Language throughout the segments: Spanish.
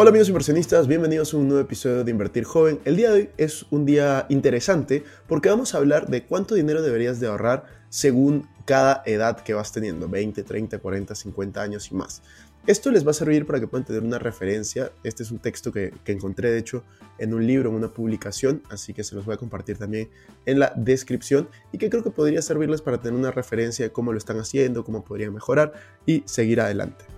Hola amigos inversionistas, bienvenidos a un nuevo episodio de Invertir Joven. El día de hoy es un día interesante porque vamos a hablar de cuánto dinero deberías de ahorrar según cada edad que vas teniendo, 20, 30, 40, 50 años y más. Esto les va a servir para que puedan tener una referencia. Este es un texto que, encontré, de hecho, en un libro, en una publicación, así que se los voy a compartir también en la descripción y que creo que podría servirles para tener una referencia de cómo lo están haciendo, cómo podrían mejorar y seguir adelante.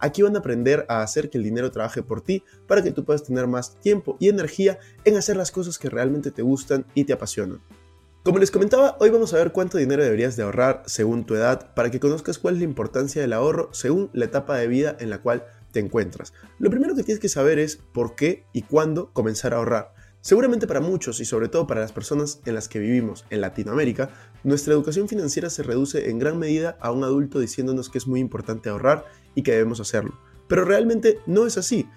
Aquí van a aprender a hacer que el dinero trabaje por ti para que tú puedas tener más tiempo y energía en hacer las cosas que realmente te gustan y te apasionan. Como les comentaba, hoy vamos a ver cuánto dinero deberías de ahorrar según tu edad para que conozcas cuál es la importancia del ahorro según la etapa de vida en la cual te encuentras. Lo primero que tienes que saber es por qué y cuándo comenzar a ahorrar. Seguramente para muchos y sobre todo para las personas en las que vivimos en Latinoamérica, nuestra educación financiera se reduce en gran medida a un adulto diciéndonos que es muy importante ahorrar y que debemos hacerlo. Pero realmente no es así.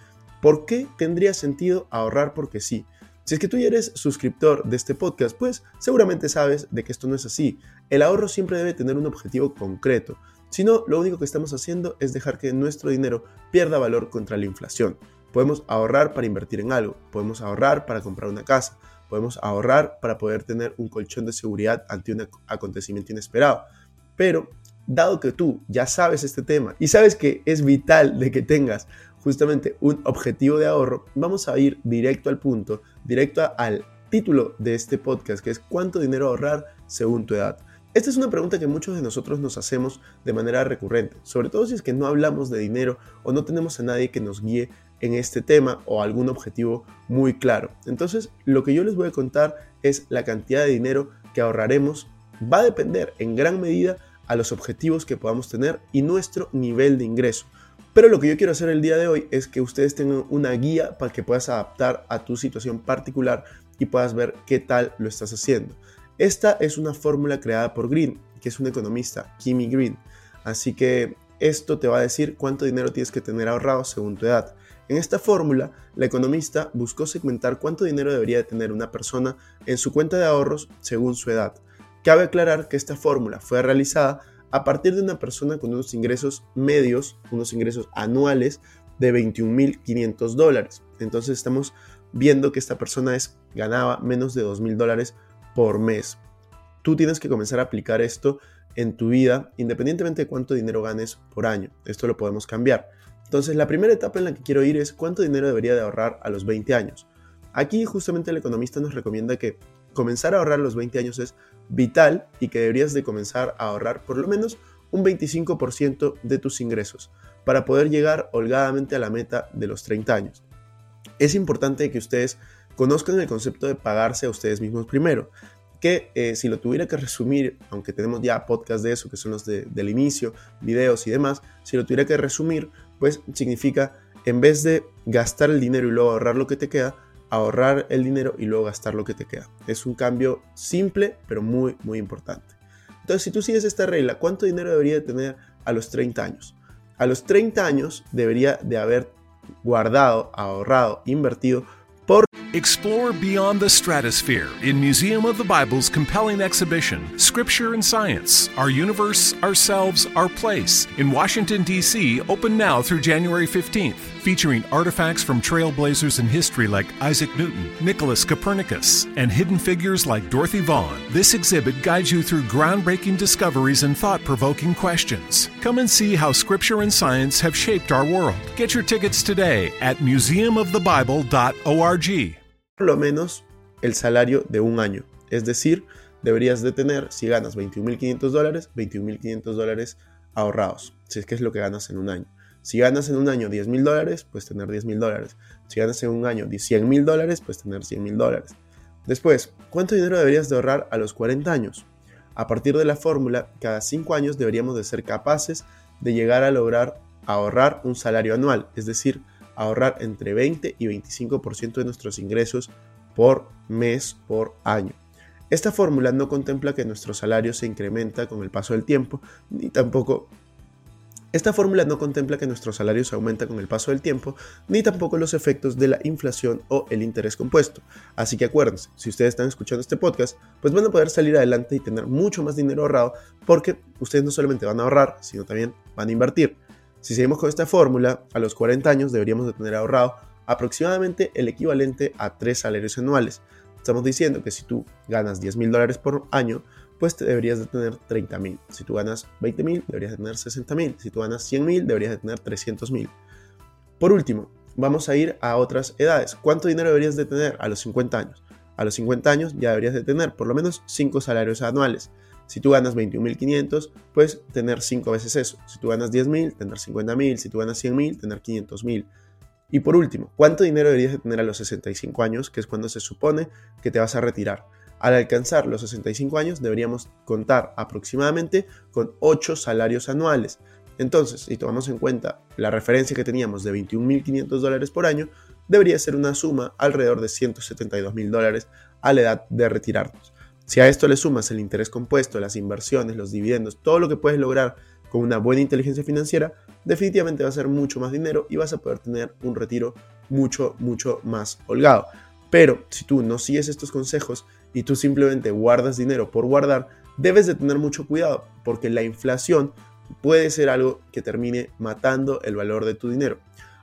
¿Por qué tendría sentido ahorrar porque sí? Si es que tú ya eres suscriptor de este podcast, pues seguramente sabes de que esto no es así. El ahorro siempre debe tener un objetivo concreto. Si no, lo único que estamos haciendo es dejar que nuestro dinero pierda valor contra la inflación. Podemos ahorrar para invertir en algo, podemos ahorrar para comprar una casa, podemos ahorrar para poder tener un colchón de seguridad ante un acontecimiento inesperado. Pero dado que tú ya sabes este tema y sabes que es vital de que tengas justamente un objetivo de ahorro, vamos a ir directo al punto, directo al título de este podcast, que es cuánto dinero ahorrar según tu edad. Esta es una pregunta que muchos de nosotros nos hacemos de manera recurrente, sobre todo si es que no hablamos de dinero o no tenemos a nadie que nos guíe en este tema o algún objetivo muy claro. Entonces, lo que yo les voy a contar es la cantidad de dinero que ahorraremos va a depender en gran medida a los objetivos que podamos tener y nuestro nivel de ingreso. Pero lo que yo quiero hacer el día de hoy es que ustedes tengan una guía para que puedas adaptar a tu situación particular y puedas ver qué tal lo estás haciendo. Esta es una fórmula creada por Green, que es un economista, Kimmy Green. Así que esto te va a decir cuánto dinero tienes que tener ahorrado según tu edad. En esta fórmula, la economista buscó segmentar cuánto dinero debería tener una persona en su cuenta de ahorros según su edad. Cabe aclarar que esta fórmula fue realizada a partir de una persona con unos ingresos medios, unos ingresos anuales de 21.500 dólares. Entonces estamos viendo que esta persona ganaba menos de 2.000 dólares por mes. Tú tienes que comenzar a aplicar esto en tu vida independientemente de cuánto dinero ganes por año. Esto lo podemos cambiar. Entonces la primera etapa en la que quiero ir es cuánto dinero debería de ahorrar a los 20 años. Aquí justamente el economista nos recomienda que comenzar a ahorrar a los 20 años es vital y que deberías de comenzar a ahorrar por lo menos un 25% de tus ingresos para poder llegar holgadamente a la meta de los 30 años. Es importante que ustedes conozcan el concepto de pagarse a ustedes mismos primero, que eh, si lo tuviera que resumir, aunque tenemos ya podcast de eso, que son los del inicio, videos y demás, si lo tuviera que resumir, pues significa en vez de gastar el dinero y luego ahorrar lo que te queda, ahorrar el dinero y luego gastar lo que te queda. Es un cambio simple, pero muy, muy importante. Entonces, si tú sigues esta regla, ¿cuánto dinero debería de tener a los 30 años? A los 30 años debería de haber guardado, ahorrado, invertido Explore beyond the stratosphere in Museum of the Bible's compelling exhibition, Scripture and Science Our Universe, Ourselves, Our Place, in Washington, D.C., open now through January 15th. Featuring artifacts from trailblazers in history like Isaac Newton, Nicholas Copernicus, and hidden figures like Dorothy Vaughan, this exhibit guides you through groundbreaking discoveries and thought provoking questions. Come and see how Scripture and science have shaped our world. Get your tickets today at museumofthebible.org. por lo menos el salario de un año. Es decir, deberías de tener, si ganas 21.500 dólares, 21.500 dólares ahorrados, si es que es lo que ganas en un año. Si ganas en un año 10.000 dólares, pues tener 10.000 dólares. Si ganas en un año 100.000 dólares, pues tener 100.000 dólares. Después, ¿cuánto dinero deberías de ahorrar a los 40 años? A partir de la fórmula, cada 5 años deberíamos de ser capaces de llegar a lograr ahorrar un salario anual, es decir, ahorrar entre 20 y 25% de nuestros ingresos por mes por año. Esta fórmula no contempla que nuestro salario se incrementa con el paso del tiempo, ni tampoco esta fórmula no contempla que nuestro salario se aumenta con el paso del tiempo, ni tampoco los efectos de la inflación o el interés compuesto. Así que acuérdense, si ustedes están escuchando este podcast, pues van a poder salir adelante y tener mucho más dinero ahorrado porque ustedes no solamente van a ahorrar, sino también van a invertir. Si seguimos con esta fórmula, a los 40 años deberíamos de tener ahorrado aproximadamente el equivalente a 3 salarios anuales. Estamos diciendo que si tú ganas 10 mil dólares por año, pues deberías de tener 30 mil. Si tú ganas 20 mil, deberías de tener 60 mil. Si tú ganas 100 mil, deberías de tener 300 mil. Por último, vamos a ir a otras edades. ¿Cuánto dinero deberías de tener a los 50 años? A los 50 años ya deberías de tener por lo menos 5 salarios anuales. Si tú ganas 21.500, pues tener 5 veces eso. Si tú ganas 10.000, tener 50.000. Si tú ganas 100.000, tener 500.000. Y por último, ¿cuánto dinero deberías de tener a los 65 años, que es cuando se supone que te vas a retirar? Al alcanzar los 65 años deberíamos contar aproximadamente con 8 salarios anuales. Entonces, si tomamos en cuenta la referencia que teníamos de 21.500 dólares por año, debería ser una suma alrededor de 172.000 dólares a la edad de retirarnos. Si a esto le sumas el interés compuesto, las inversiones, los dividendos, todo lo que puedes lograr con una buena inteligencia financiera, definitivamente va a ser mucho más dinero y vas a poder tener un retiro mucho, mucho más holgado. Pero si tú no sigues estos consejos y tú simplemente guardas dinero por guardar, debes de tener mucho cuidado porque la inflación puede ser algo que termine matando el valor de tu dinero.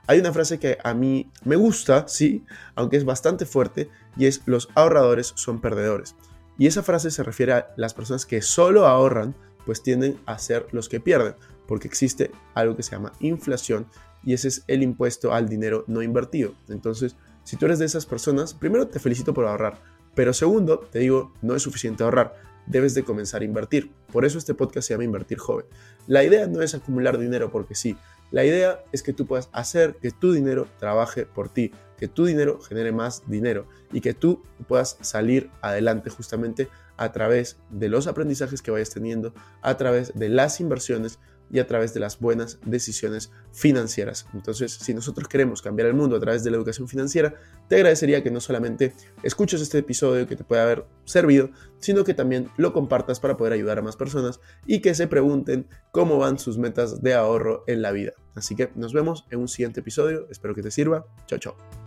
Hay una frase que a mí me gusta, sí, aunque es bastante fuerte, y es los ahorradores son perdedores. Y esa frase se refiere a las personas que solo ahorran, pues tienden a ser los que pierden, porque existe algo que se llama inflación y ese es el impuesto al dinero no invertido. Entonces, si tú eres de esas personas, primero te felicito por ahorrar, pero segundo, te digo, no es suficiente ahorrar, debes de comenzar a invertir. Por eso este podcast se llama Invertir Joven. La idea no es acumular dinero porque sí, la idea es que tú puedas hacer que tu dinero trabaje por ti, que tu dinero genere más dinero y que tú puedas salir adelante justamente a través de los aprendizajes que vayas teniendo, a través de las inversiones y a través de las buenas decisiones financieras. Entonces, si nosotros queremos cambiar el mundo a través de la educación financiera, te agradecería que no solamente escuches este episodio que te puede haber servido, sino que también lo compartas para poder ayudar a más personas y que se pregunten cómo van sus metas de ahorro en la vida. Así que nos vemos en un siguiente episodio, espero que te sirva. Chao, chao.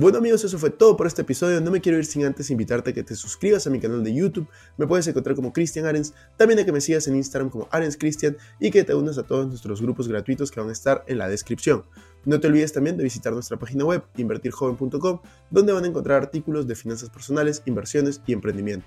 Bueno amigos, eso fue todo por este episodio. No me quiero ir sin antes invitarte a que te suscribas a mi canal de YouTube. Me puedes encontrar como Cristian Arens. También a que me sigas en Instagram como Arens Cristian y que te unas a todos nuestros grupos gratuitos que van a estar en la descripción. No te olvides también de visitar nuestra página web invertirjoven.com donde van a encontrar artículos de finanzas personales, inversiones y emprendimiento.